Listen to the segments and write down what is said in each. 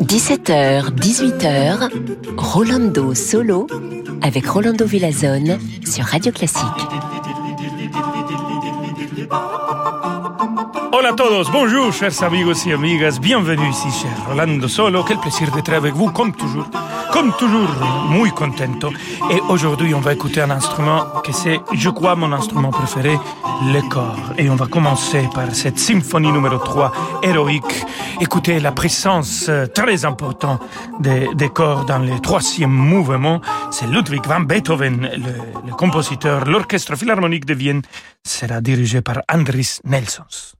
17h, 18h, Rolando Solo avec Rolando Villazone sur Radio Classique. Hola a todos, bonjour chers amigos y amigas, bienvenue ici cher Rolando Solo, quel plaisir d'être avec vous comme toujours. Comme toujours, muy contento. Et aujourd'hui, on va écouter un instrument que c'est, je crois, mon instrument préféré, le corps. Et on va commencer par cette symphonie numéro 3, héroïque. Écoutez la présence euh, très importante des, des corps dans le troisième mouvement. C'est Ludwig van Beethoven, le, le compositeur. L'orchestre philharmonique de Vienne sera dirigé par Andris Nelsons.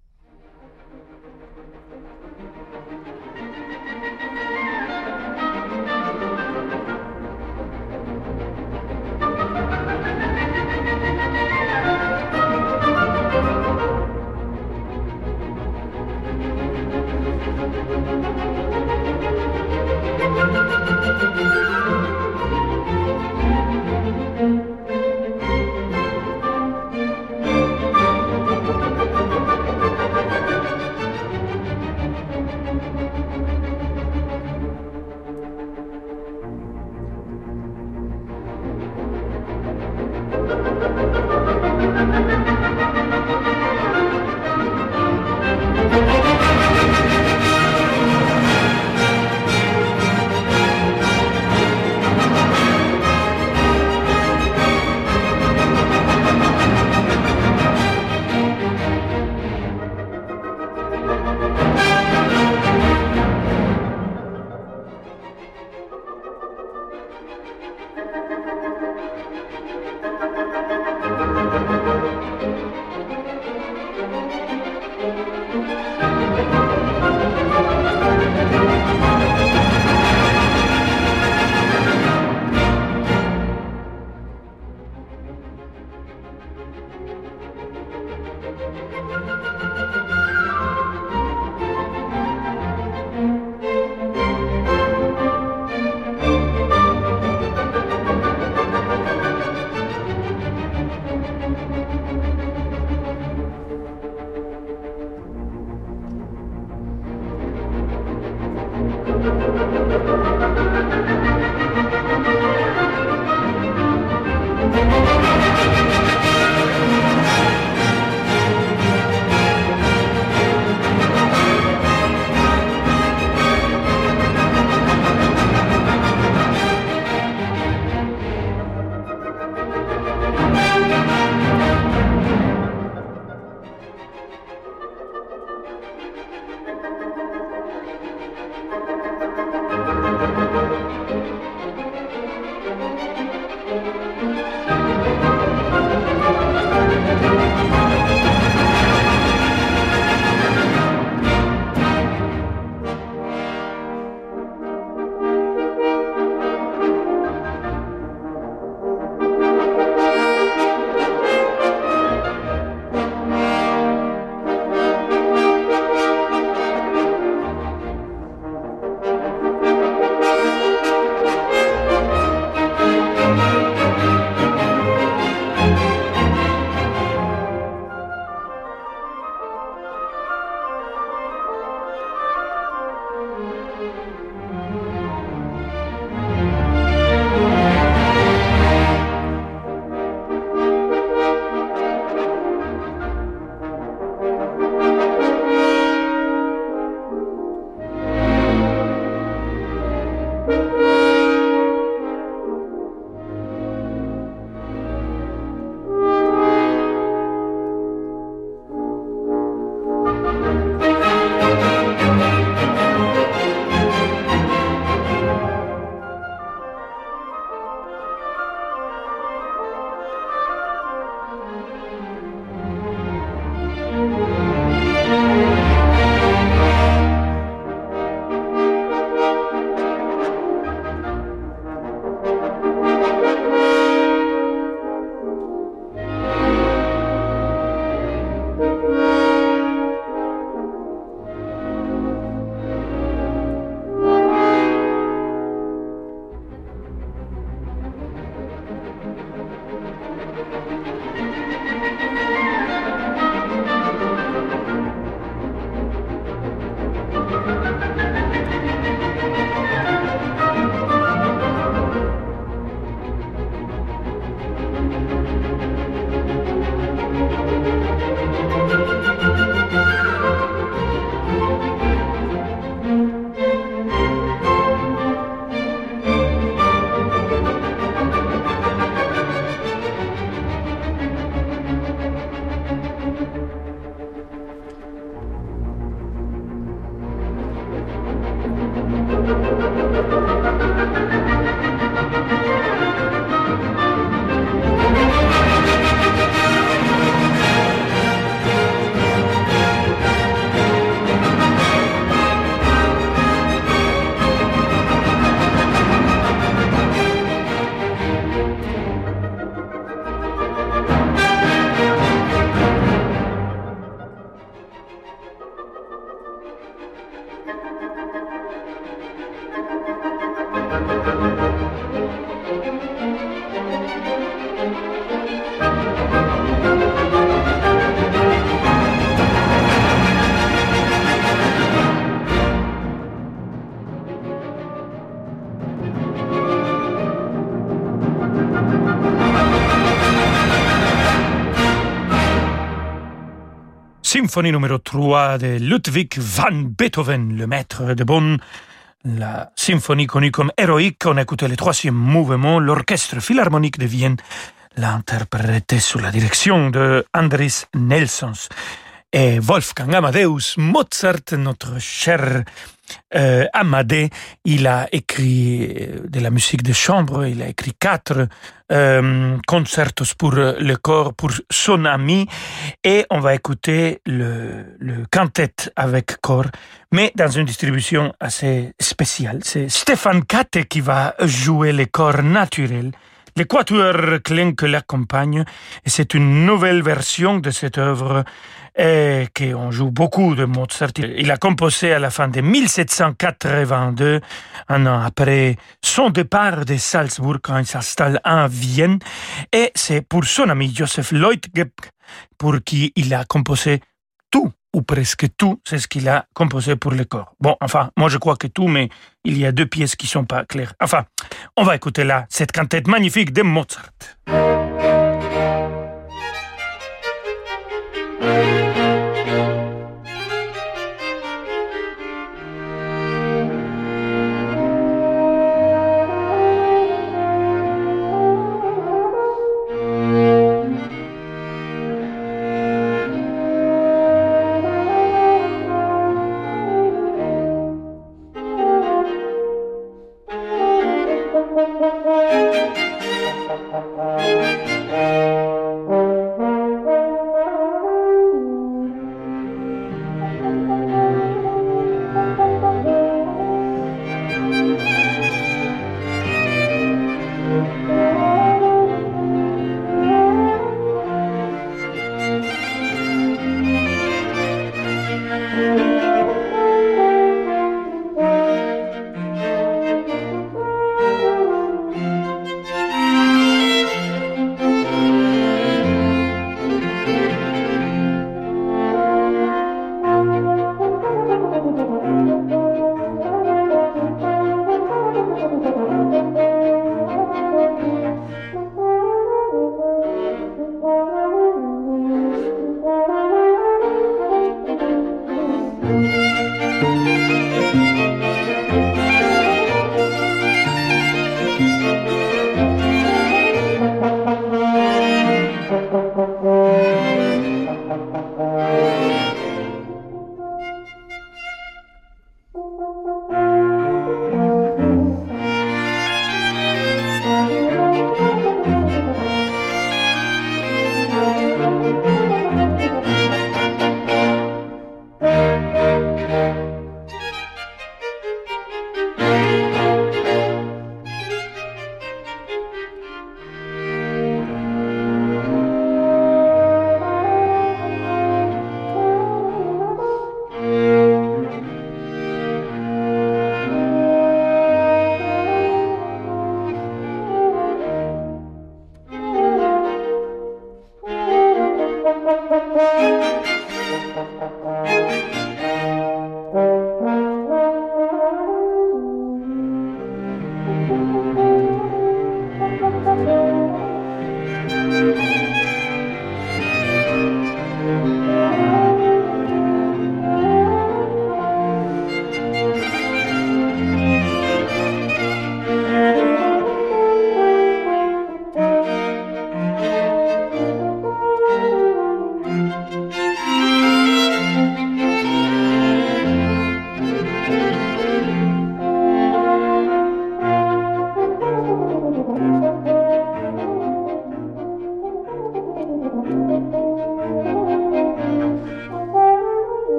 Symphonie numéro 3 de Ludwig van Beethoven, le maître de Bonn. La symphonie connue comme héroïque, on a écouté le troisième mouvement, l'orchestre philharmonique de Vienne l'a interprété sous la direction de Andris Nelsons. Et Wolfgang Amadeus Mozart, notre cher euh, Amadé, il a écrit euh, de la musique de chambre, il a écrit quatre euh, concertos pour le corps, pour son ami, et on va écouter le, le quintet avec corps, mais dans une distribution assez spéciale. C'est Stéphane Katte qui va jouer le corps naturel l'équateur Klein que l'accompagne, et c'est une nouvelle version de cette œuvre et qu'on joue beaucoup de Mozart. Il a composé à la fin de 1782, un an après son départ de Salzbourg quand il s'installe en Vienne. Et c'est pour son ami Joseph Leutgeb pour qui il a composé tout ou presque tout, c'est ce qu'il a composé pour le corps. Bon, enfin, moi je crois que tout, mais il y a deux pièces qui sont pas claires. Enfin, on va écouter là cette cantate magnifique de Mozart.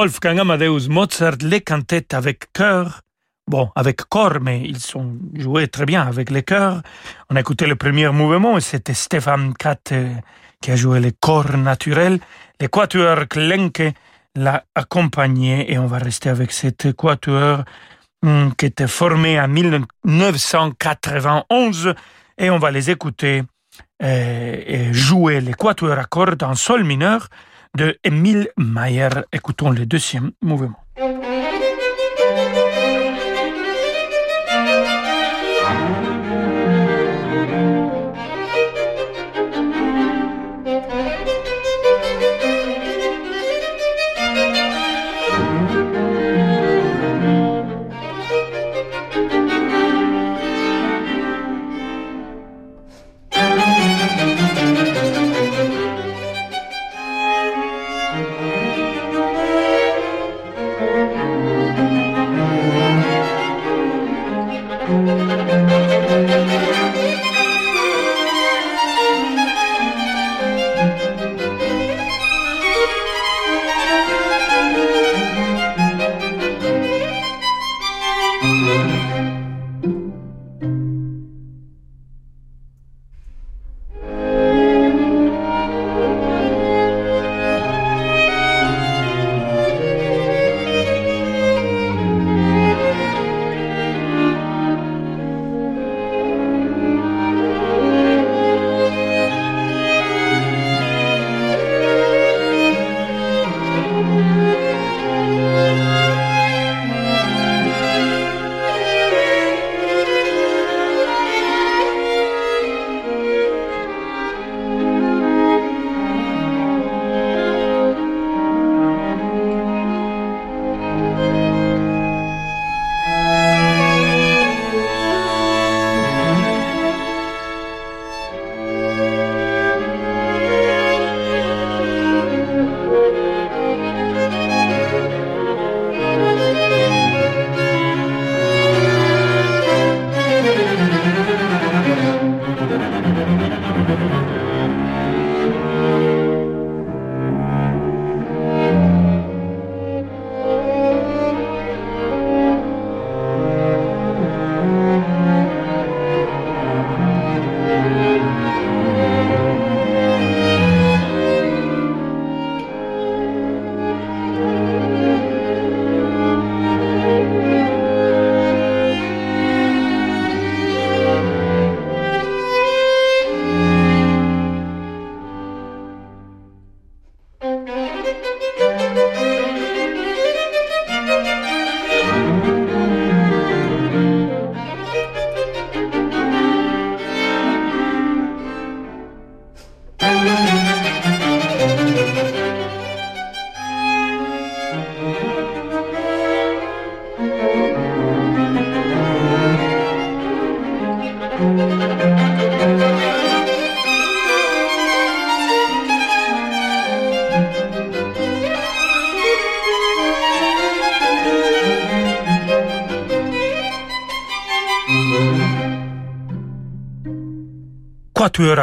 Wolfgang Amadeus Mozart les cantates avec chœur. Bon, avec corps, mais ils sont joués très bien avec les chœurs. On a écouté le premier mouvement et c'était Stefan Katt euh, qui a joué les corps naturels. Les quatuors Klenke l'a accompagné et on va rester avec cette quatuor hmm, qui était formé en 1991 et on va les écouter euh, et jouer les quatuors à cordes en sol mineur de Émile Mayer. Écoutons le deuxième mouvement.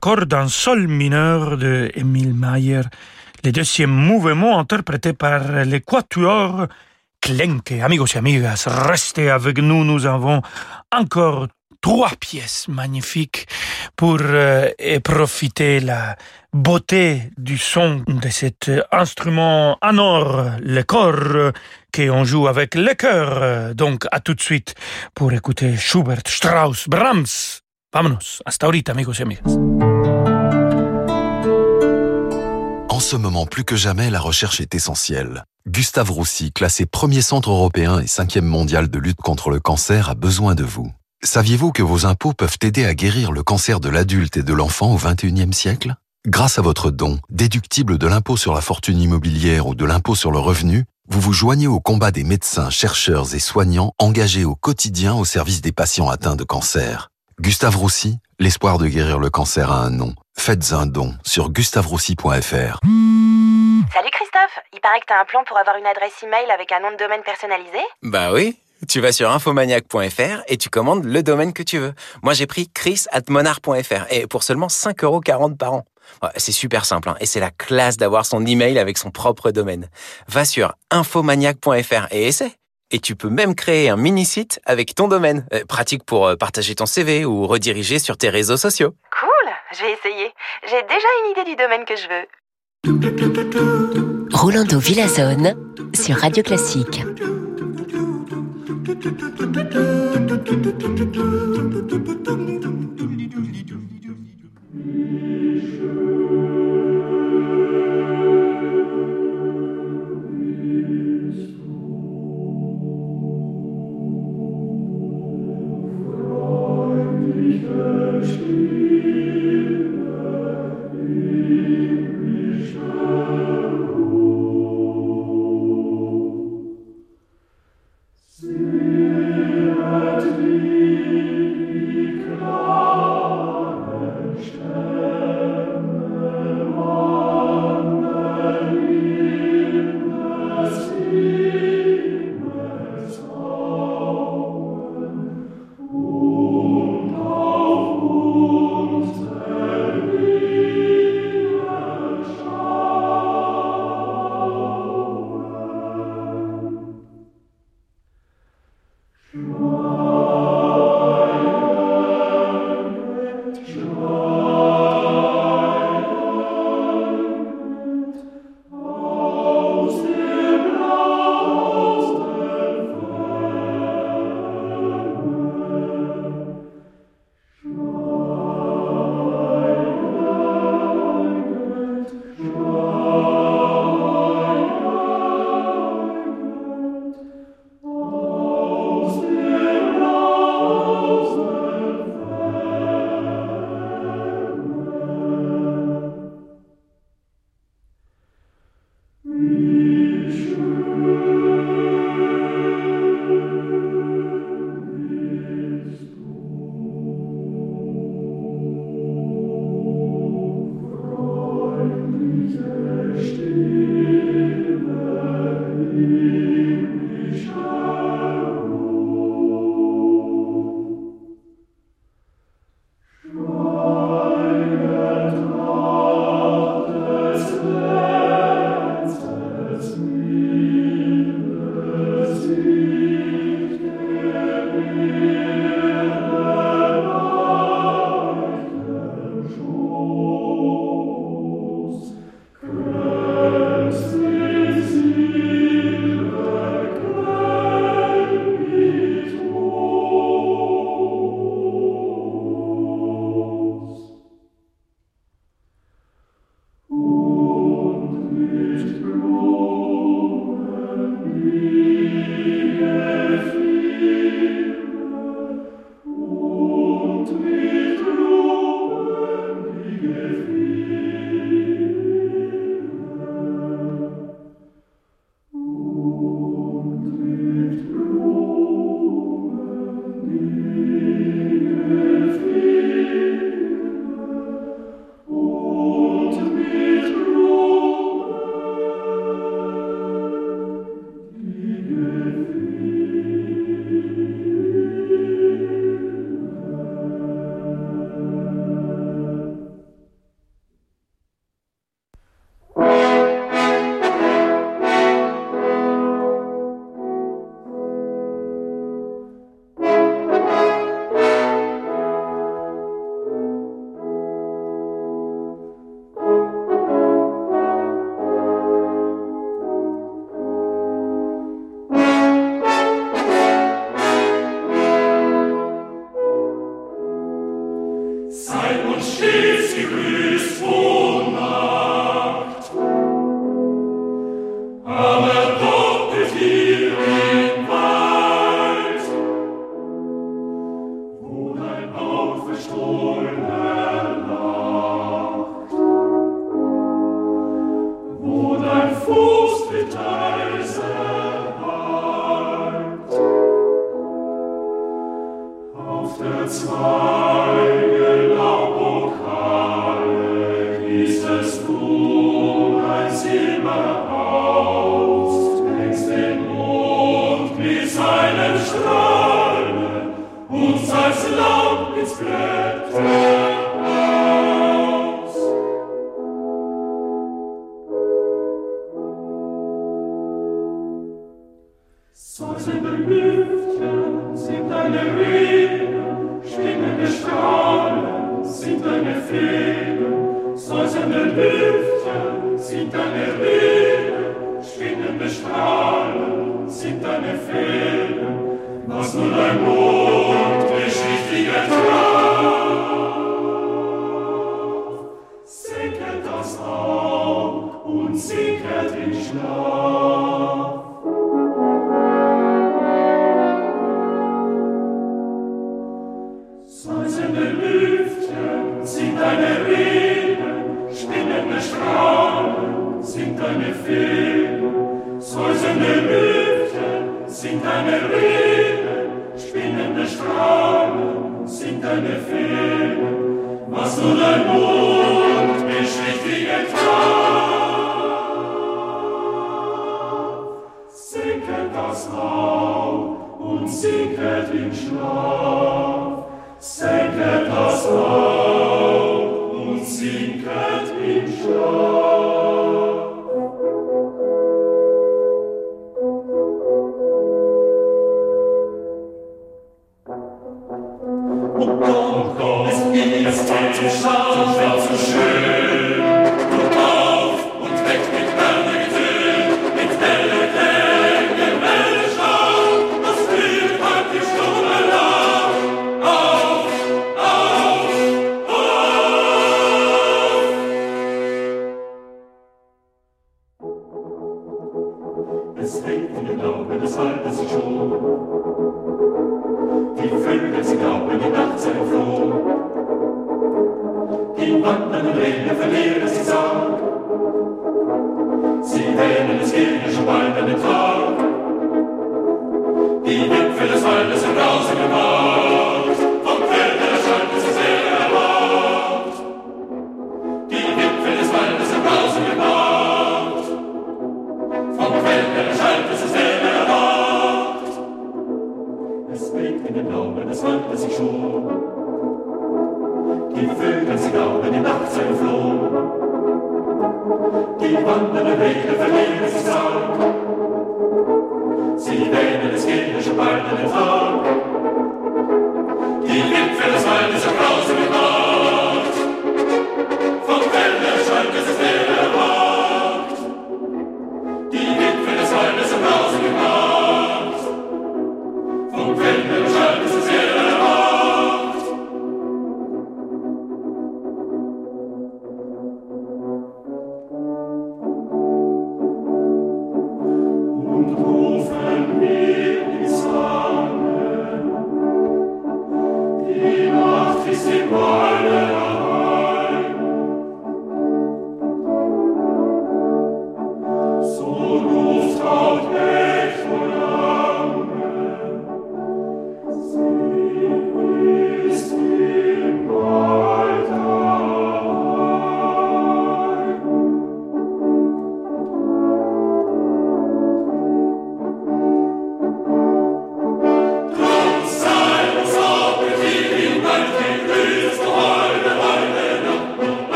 Cordes en sol mineur de Emile Mayer, le deuxième mouvement interprété par les quatuors Klenke. Amigos et amigas, restez avec nous, nous avons encore trois pièces magnifiques pour euh, profiter la beauté du son de cet instrument en or, le corps, qu'on joue avec le cœur. Donc, à tout de suite pour écouter Schubert, Strauss, Brahms, Vámonos. Hasta ahorita, amigos y. En ce moment, plus que jamais, la recherche est essentielle. Gustave Roussy, classé premier centre européen et cinquième mondial de lutte contre le cancer, a besoin de vous. Saviez-vous que vos impôts peuvent aider à guérir le cancer de l'adulte et de l'enfant au XXIe siècle? Grâce à votre don, déductible de l'impôt sur la fortune immobilière ou de l'impôt sur le revenu, vous vous joignez au combat des médecins, chercheurs et soignants engagés au quotidien au service des patients atteints de cancer. Gustave Roussy, l'espoir de guérir le cancer a un nom. Faites un don sur gustaveroussy.fr. Salut Christophe, il paraît que t'as un plan pour avoir une adresse email avec un nom de domaine personnalisé? Bah oui, tu vas sur infomaniac.fr et tu commandes le domaine que tu veux. Moi j'ai pris chris.monard.fr et pour seulement 5,40€ par an. c'est super simple hein, et c'est la classe d'avoir son email avec son propre domaine. Va sur infomaniac.fr et essaie. Et tu peux même créer un mini-site avec ton domaine, euh, pratique pour euh, partager ton CV ou rediriger sur tes réseaux sociaux. Cool, j'ai essayé. J'ai déjà une idée du domaine que je veux. Rolando Villazone sur Radio Classique. mercy. Lord.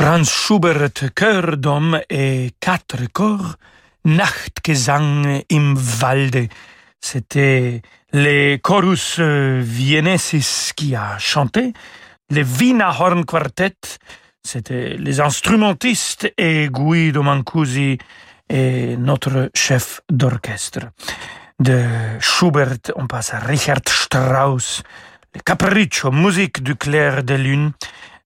Franz Schubert, chœur d'homme et quatre corps, Nachtgesang im Walde. C'était les chorus viennesis qui a chanté, le Wiener Horn Quartet, c'était les instrumentistes et Guido Mancusi et notre chef d'orchestre. De Schubert, on passe à Richard Strauss, le Capriccio, musique du clair de lune,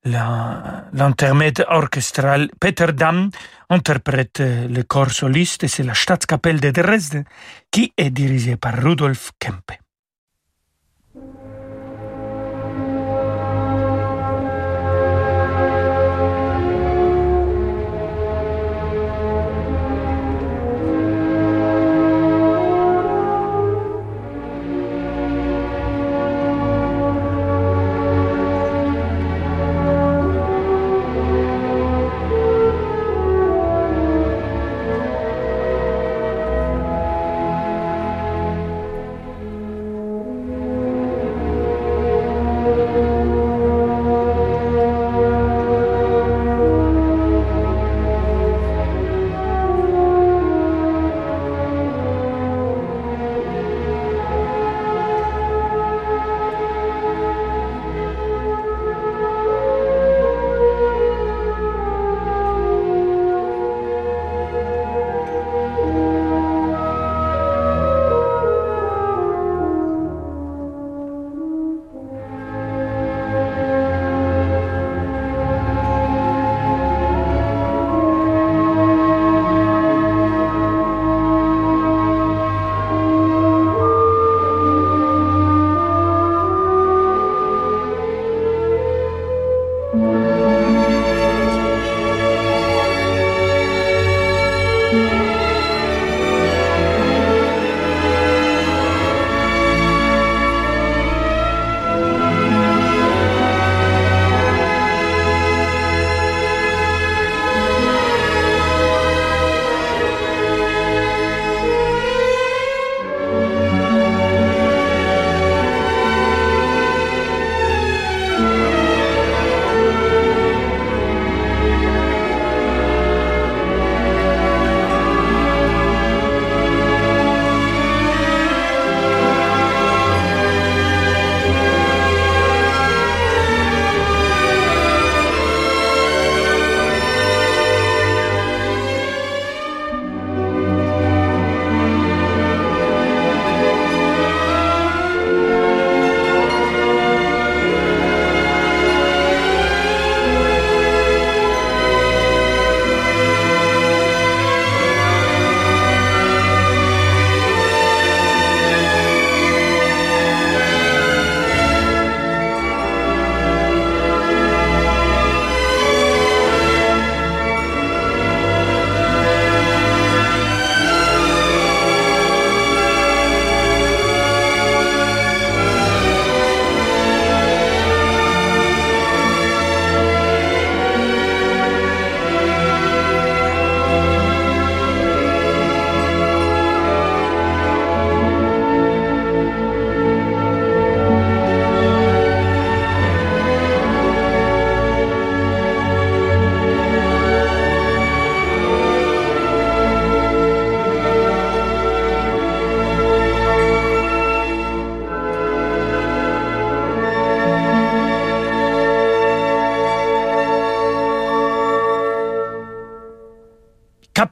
l'intermède orchestral Peter Damm interprète le corps soliste et c'est la Staatskapelle de Dresde qui est dirigée par Rudolf Kempe.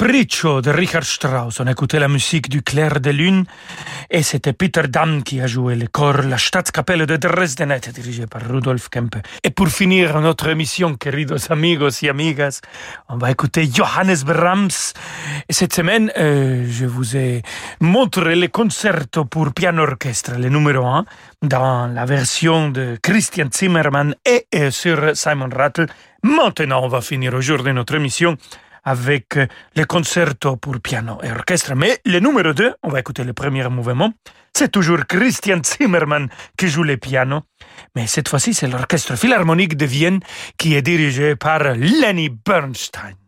Capriccio de Richard Strauss. On écoutait la musique du clair de lune et c'était Peter Damm qui a joué le corps La Staatskapelle de Dresden, dirigé par Rudolf Kempe. Et pour finir notre émission, queridos amigos y amigas, on va écouter Johannes Brahms. Et cette semaine, euh, je vous ai montré le concerto pour piano orchestre, le numéro 1, dans la version de Christian Zimmermann et euh, sur Simon Rattle. Maintenant, on va finir aujourd'hui notre émission avec euh, le concerto pour piano et orchestre. Mais le numéro 2, on va écouter le premier mouvement, c'est toujours Christian Zimmermann qui joue le piano. Mais cette fois-ci, c'est l'orchestre philharmonique de Vienne qui est dirigé par Lenny Bernstein.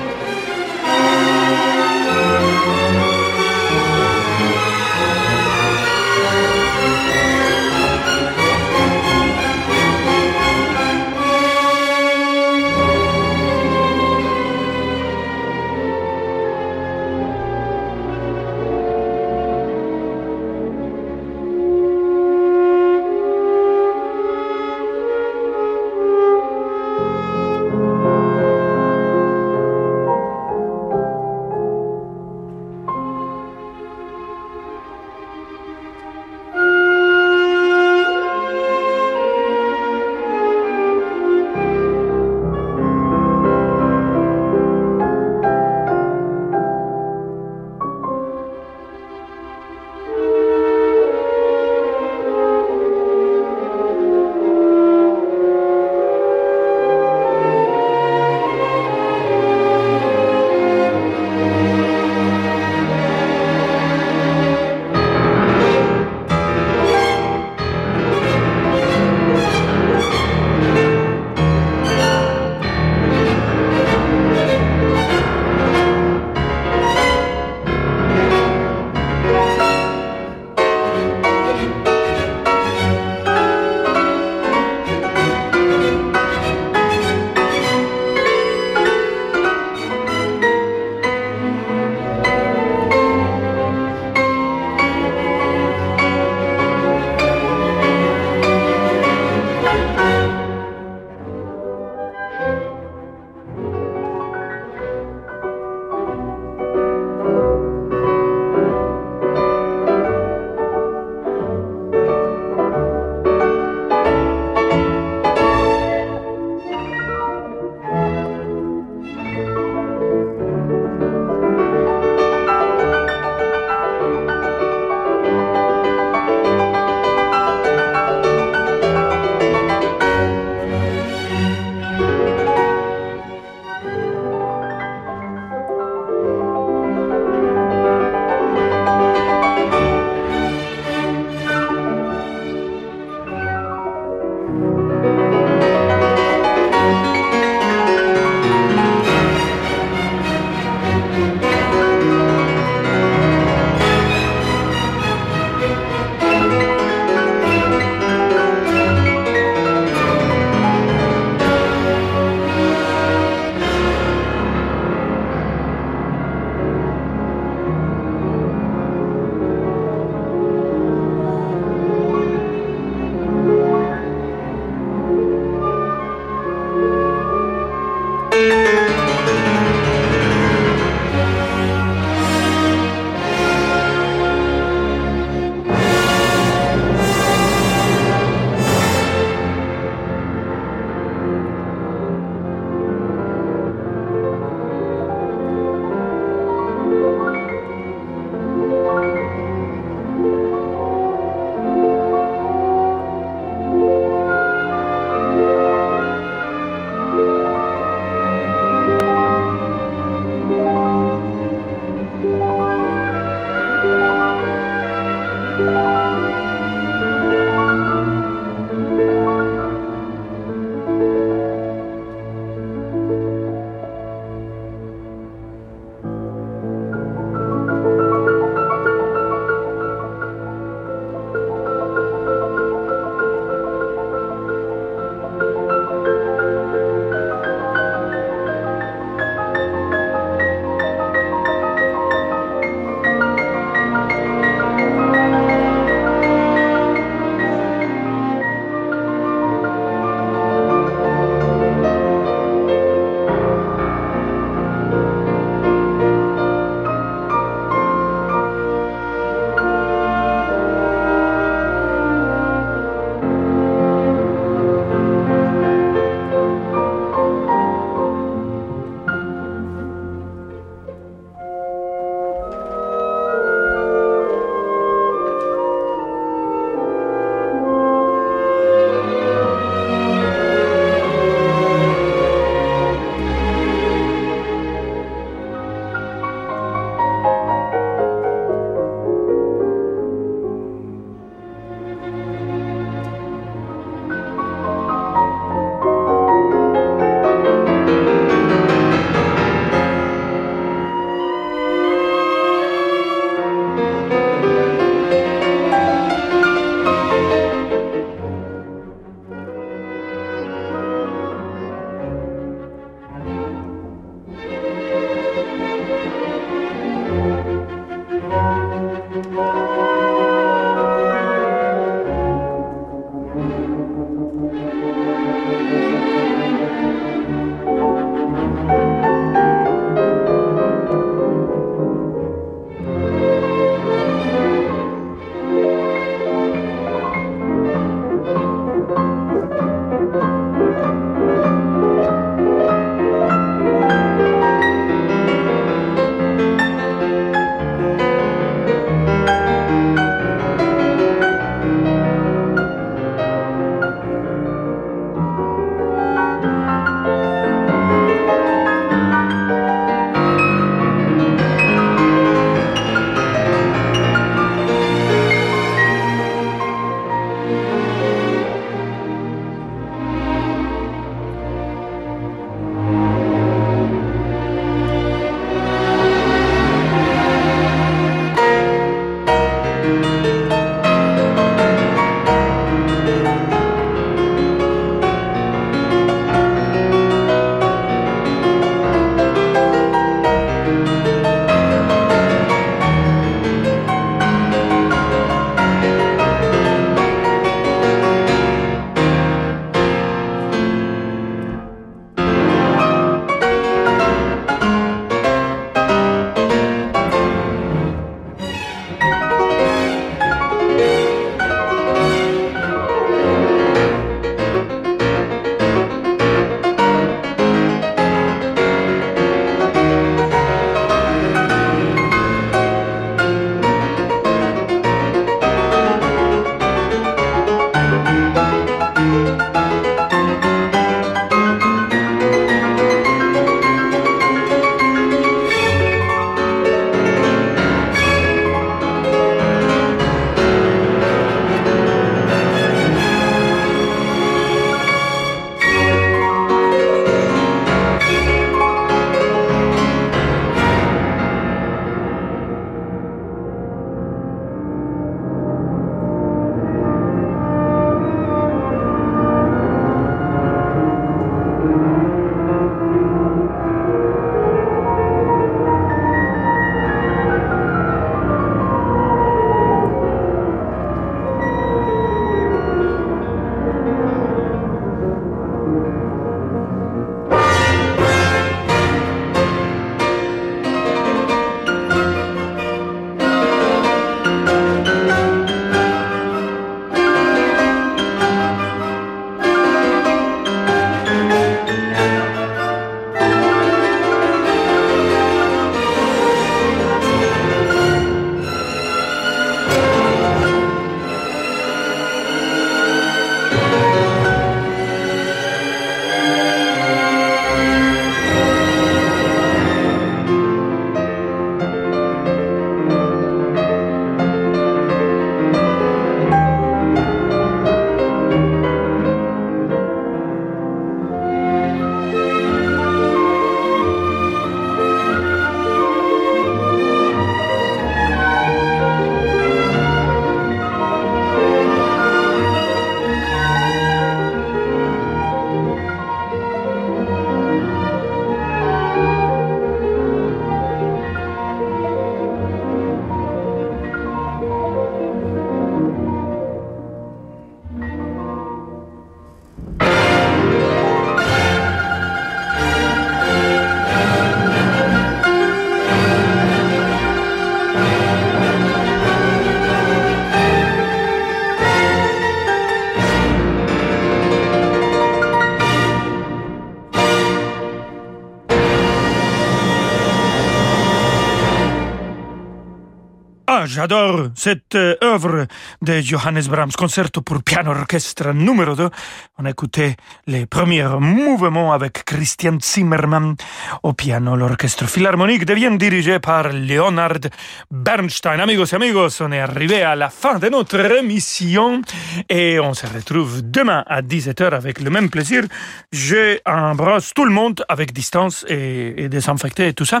J'adore cette euh, œuvre de Johannes Brahms, concerto pour piano orchestre numéro 2. On a écouté les premiers mouvements avec Christian Zimmermann au piano. L'orchestre philharmonique devient dirigé par Leonard Bernstein. Amigos et amigos, on est arrivé à la fin de notre émission et on se retrouve demain à 17h avec le même plaisir. Je embrasse tout le monde avec distance et, et désinfecté et tout ça.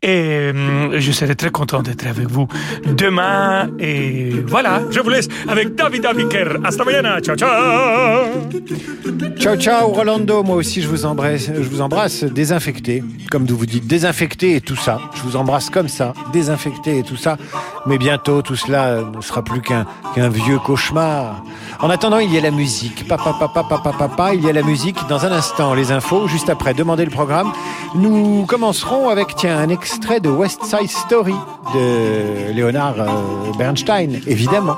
Et hum, je serai très content d'être avec vous demain. Et voilà, je vous laisse avec David Abiker. Hasta mañana. Ciao, ciao. Ciao, ciao, Rolando. Moi aussi, je vous embrasse, je vous embrasse désinfecté. Comme vous dites, désinfecté et tout ça. Je vous embrasse comme ça, désinfecté et tout ça. Mais bientôt, tout cela ne sera plus qu'un vieux cauchemar. En attendant, il y a la musique. Papa, papa, papa, papa, il y a la musique. Dans un instant, les infos. Juste après, demandez le programme. Nous commencerons avec, tiens, un extrait de West Side Story de Leonard euh, euh, Bernstein, évidemment.